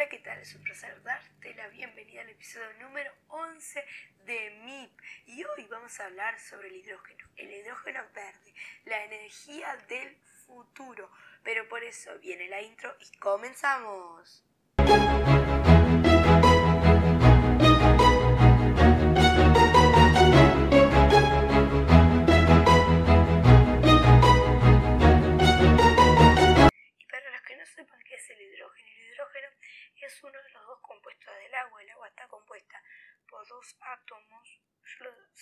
Hola, ¿qué tal? Es un placer darte la bienvenida al episodio número 11 de MIP. Y hoy vamos a hablar sobre el hidrógeno, el hidrógeno verde, la energía del futuro. Pero por eso viene la intro y comenzamos.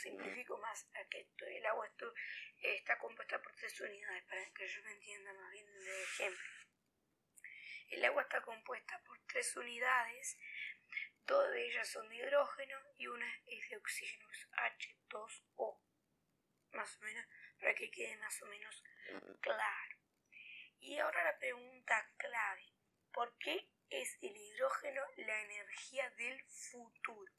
Simplifico más a que esto. El agua esto, está compuesta por tres unidades, para que yo me entienda más bien de ejemplo. El agua está compuesta por tres unidades, dos de ellas son de hidrógeno y una es de oxígeno, es H2O, más o menos, para que quede más o menos claro. Y ahora la pregunta clave, ¿por qué es el hidrógeno la energía del futuro?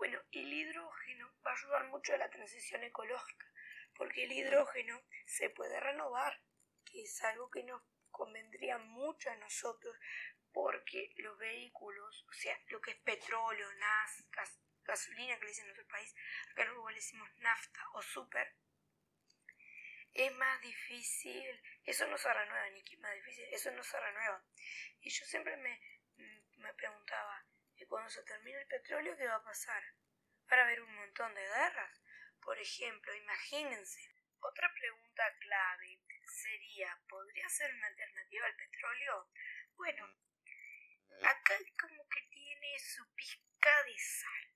Bueno, el hidrógeno va a ayudar mucho a la transición ecológica, porque el hidrógeno se puede renovar, que es algo que nos convendría mucho a nosotros, porque los vehículos, o sea, lo que es petróleo, nas, gas- gasolina que le dicen en nuestro país, acá Uruguay le decimos nafta o super, es más difícil, eso no se renueva, ni que es más difícil, eso no se renueva. Y yo siempre me, me preguntaba, ¿y cuando se termine el petróleo qué va a pasar? Van a haber un montón de guerras. Por ejemplo, imagínense. Otra pregunta clave sería, ¿podría ser una alternativa al petróleo? Bueno, acá como que tiene su pizca de sal.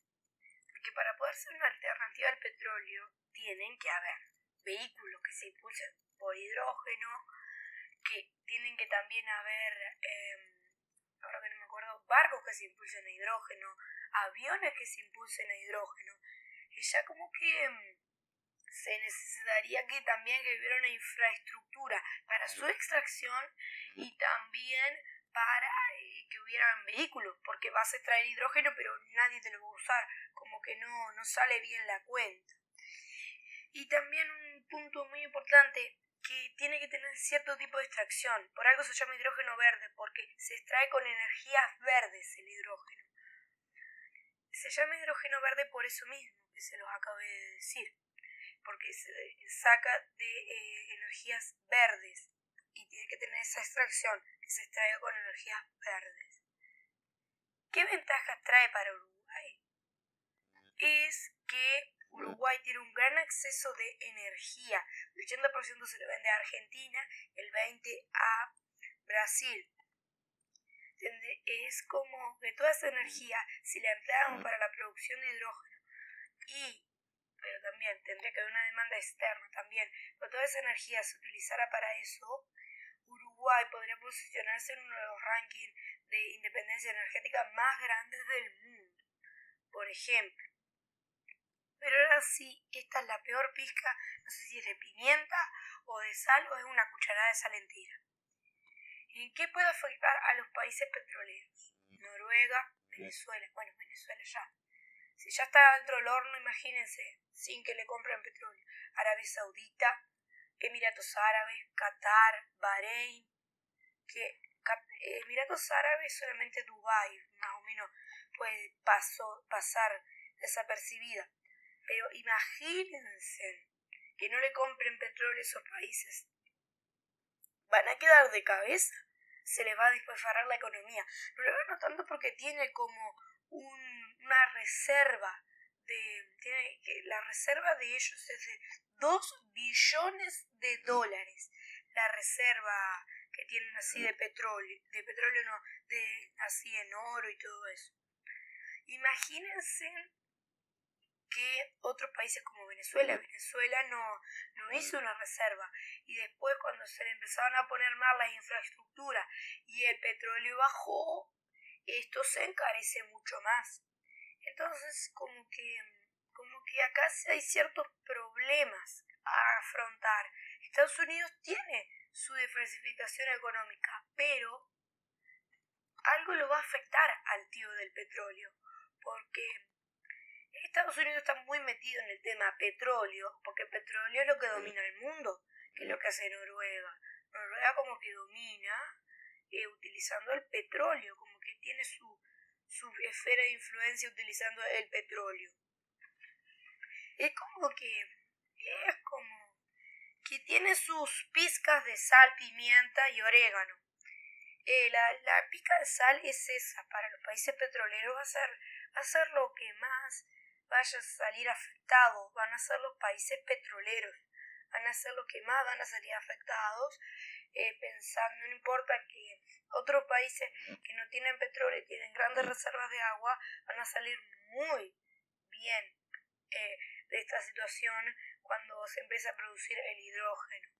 Porque para poder ser una alternativa al petróleo, tienen que haber vehículos que se impulsen por hidrógeno, que tienen que también haber, eh, ahora que no me acuerdo, barcos que se impulsen a hidrógeno, aviones que se impulsen a hidrógeno, y ya como que mm, se necesitaría que también que hubiera una infraestructura para su extracción y también para eh, que hubieran vehículos, porque vas a extraer hidrógeno pero nadie te lo va a usar, como que no, no sale bien la cuenta. Y también un punto muy importante que tiene que tener cierto tipo de extracción. Por algo se llama hidrógeno verde, porque se extrae con energías verdes el hidrógeno. Se llama hidrógeno verde por eso mismo que se los acabé de decir, porque se saca de eh, energías verdes y tiene que tener esa extracción que se extrae con energías verdes. ¿Qué ventajas trae para Uruguay? Es que tiene un gran acceso de energía. El 80% se lo vende a Argentina, el 20% a Brasil. Es como que toda esa energía, si la empleáramos para la producción de hidrógeno y, pero también tendría que haber una demanda externa también, pero toda esa energía se utilizara para eso, Uruguay podría posicionarse en uno de los rankings de independencia energética más grandes del mundo. Por ejemplo, pero ahora sí, esta es la peor pizca, no sé si es de pimienta o de sal o es una cucharada de sal entera. ¿En qué puede afectar a los países petroleros? Noruega, Venezuela, bueno, Venezuela ya. Si ya está dentro del horno, imagínense, sin que le compren petróleo. Arabia Saudita, Emiratos Árabes, Qatar, Bahrein, que Cap- Emiratos Árabes solamente Dubái, más o menos, puede paso- pasar desapercibida. Pero imagínense que no le compren petróleo a esos países. Van a quedar de cabeza. Se les va a disparar la economía. Noruega no tanto porque tiene como un- una reserva de. Tiene que, la reserva de ellos es de 2 billones de dólares. La reserva que tienen así de petróleo. De petróleo no, de así en oro y todo eso. Imagínense que otros países como Venezuela, Venezuela no, no hizo una reserva y después cuando se le empezaron a poner mal las infraestructuras y el petróleo bajó, esto se encarece mucho más. Entonces como que, como que acá hay ciertos problemas a afrontar. Estados Unidos tiene su diversificación económica, pero algo lo va a afectar al tío del petróleo, porque Estados Unidos está muy metido en el tema petróleo, porque el petróleo es lo que domina el mundo, que es lo que hace Noruega. Noruega como que domina eh, utilizando el petróleo, como que tiene su, su esfera de influencia utilizando el petróleo. Es como que es como que tiene sus pizcas de sal, pimienta y orégano. Eh, la, la pica de sal es esa, para los países petroleros va a ser, va a ser lo que más vaya a salir afectado, van a ser los países petroleros, van a ser los que más van a salir afectados, eh, pensando, no importa que otros países que no tienen petróleo tienen grandes reservas de agua, van a salir muy bien eh, de esta situación cuando se empieza a producir el hidrógeno.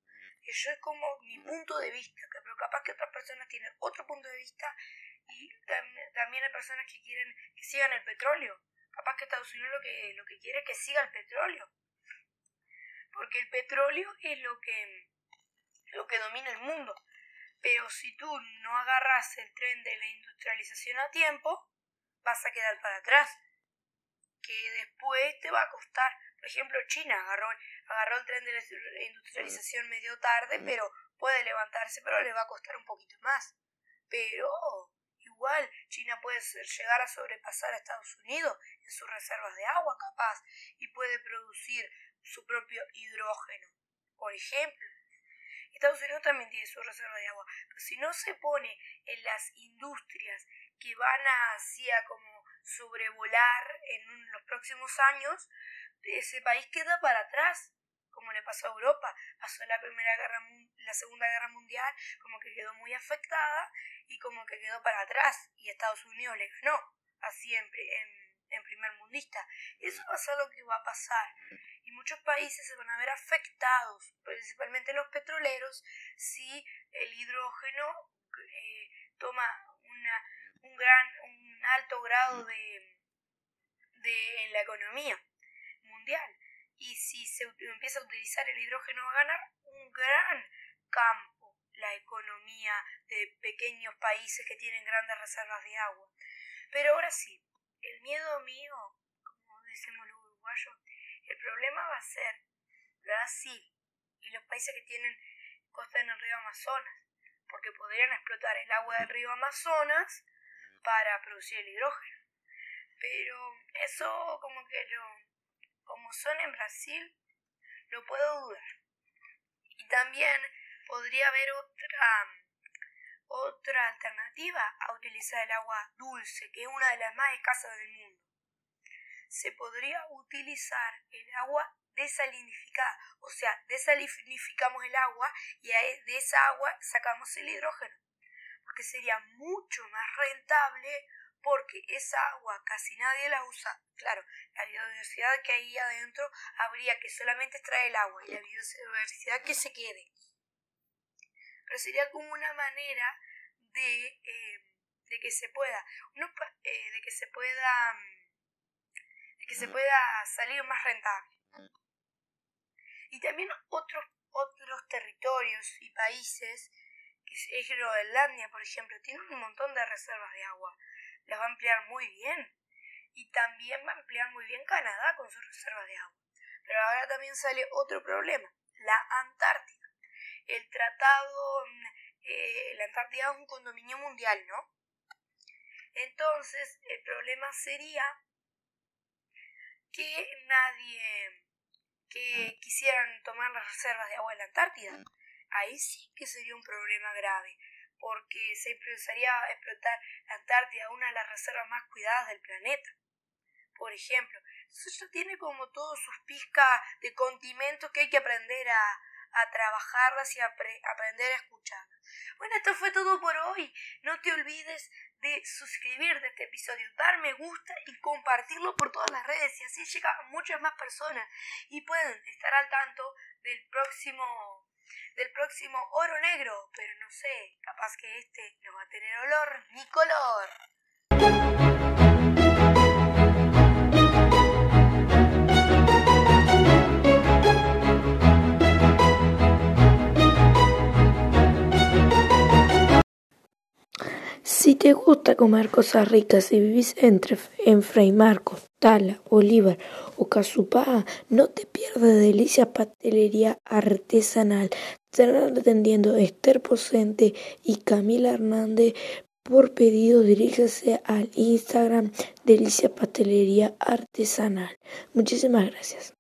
Eso es como mi punto de vista, pero capaz que otras personas tienen otro punto de vista y también hay personas que quieren que sigan el petróleo. Capaz que Estados Unidos lo que, lo que quiere es que siga el petróleo. Porque el petróleo es lo que, lo que domina el mundo. Pero si tú no agarras el tren de la industrialización a tiempo, vas a quedar para atrás. Que después te va a costar. Por ejemplo, China agarró, agarró el tren de la industrialización medio tarde, pero puede levantarse, pero le va a costar un poquito más. Pero China puede llegar a sobrepasar a Estados Unidos en sus reservas de agua capaz y puede producir su propio hidrógeno, por ejemplo. Estados Unidos también tiene su reserva de agua, pero si no se pone en las industrias que van a como sobrevolar en los próximos años, ese país queda para atrás, como le pasó a Europa. Pasó la primera guerra, la segunda guerra mundial, como que quedó muy afectada y como que quedó para atrás y Estados Unidos le ganó a siempre en, primer mundista. Eso va a ser lo que va a pasar. Y muchos países se van a ver afectados, principalmente los petroleros, si el hidrógeno eh, toma una, un gran, un alto grado de, de en la economía mundial. Y si se empieza a utilizar el hidrógeno va a ganar un gran campo la economía de pequeños países que tienen grandes reservas de agua. Pero ahora sí, el miedo mío, como decimos los uruguayos, el problema va a ser Brasil y los países que tienen costa en el río Amazonas, porque podrían explotar el agua del río Amazonas para producir el hidrógeno. Pero eso como que yo, como son en Brasil, lo puedo dudar. Y también podría haber otra otra alternativa a utilizar el agua dulce, que es una de las más escasas del mundo. Se podría utilizar el agua desalinificada, o sea, desalinificamos el agua y de esa agua sacamos el hidrógeno, porque sería mucho más rentable porque esa agua casi nadie la usa. Claro, la biodiversidad que hay adentro habría que solamente extraer el agua y la biodiversidad que se quede pero sería como una manera de, eh, de que se pueda, eh, de que se pueda, mm, de que se pueda salir más rentable. Y también otros, otros territorios y países, que es Groenlandia, por ejemplo, tienen un montón de reservas de agua, las va a ampliar muy bien. Y también va a ampliar muy bien Canadá con sus reservas de agua. Pero ahora también sale otro problema, la Antártida el tratado, eh, la Antártida es un condominio mundial, ¿no? Entonces, el problema sería que nadie, que quisieran tomar las reservas de agua en la Antártida. Ahí sí que sería un problema grave, porque se empezaría a explotar la Antártida, una de las reservas más cuidadas del planeta. Por ejemplo, eso ya tiene como todos sus pizcas de condimentos que hay que aprender a, a trabajarlas y a aprender a escucharlas. Bueno, esto fue todo por hoy. No te olvides de suscribirte a este episodio, dar me gusta y compartirlo por todas las redes y así llega a muchas más personas y pueden estar al tanto del próximo del próximo oro negro, pero no sé, capaz que este no va a tener olor ni color. Te gusta comer cosas ricas y vivís entre, en Fray Marcos, Tala, Bolívar o Casupá, no te pierdas Delicias Pastelería Artesanal. Estarán atendiendo Esther Posente y Camila Hernández. Por pedido, diríjase al Instagram Delicias Pastelería Artesanal. Muchísimas gracias.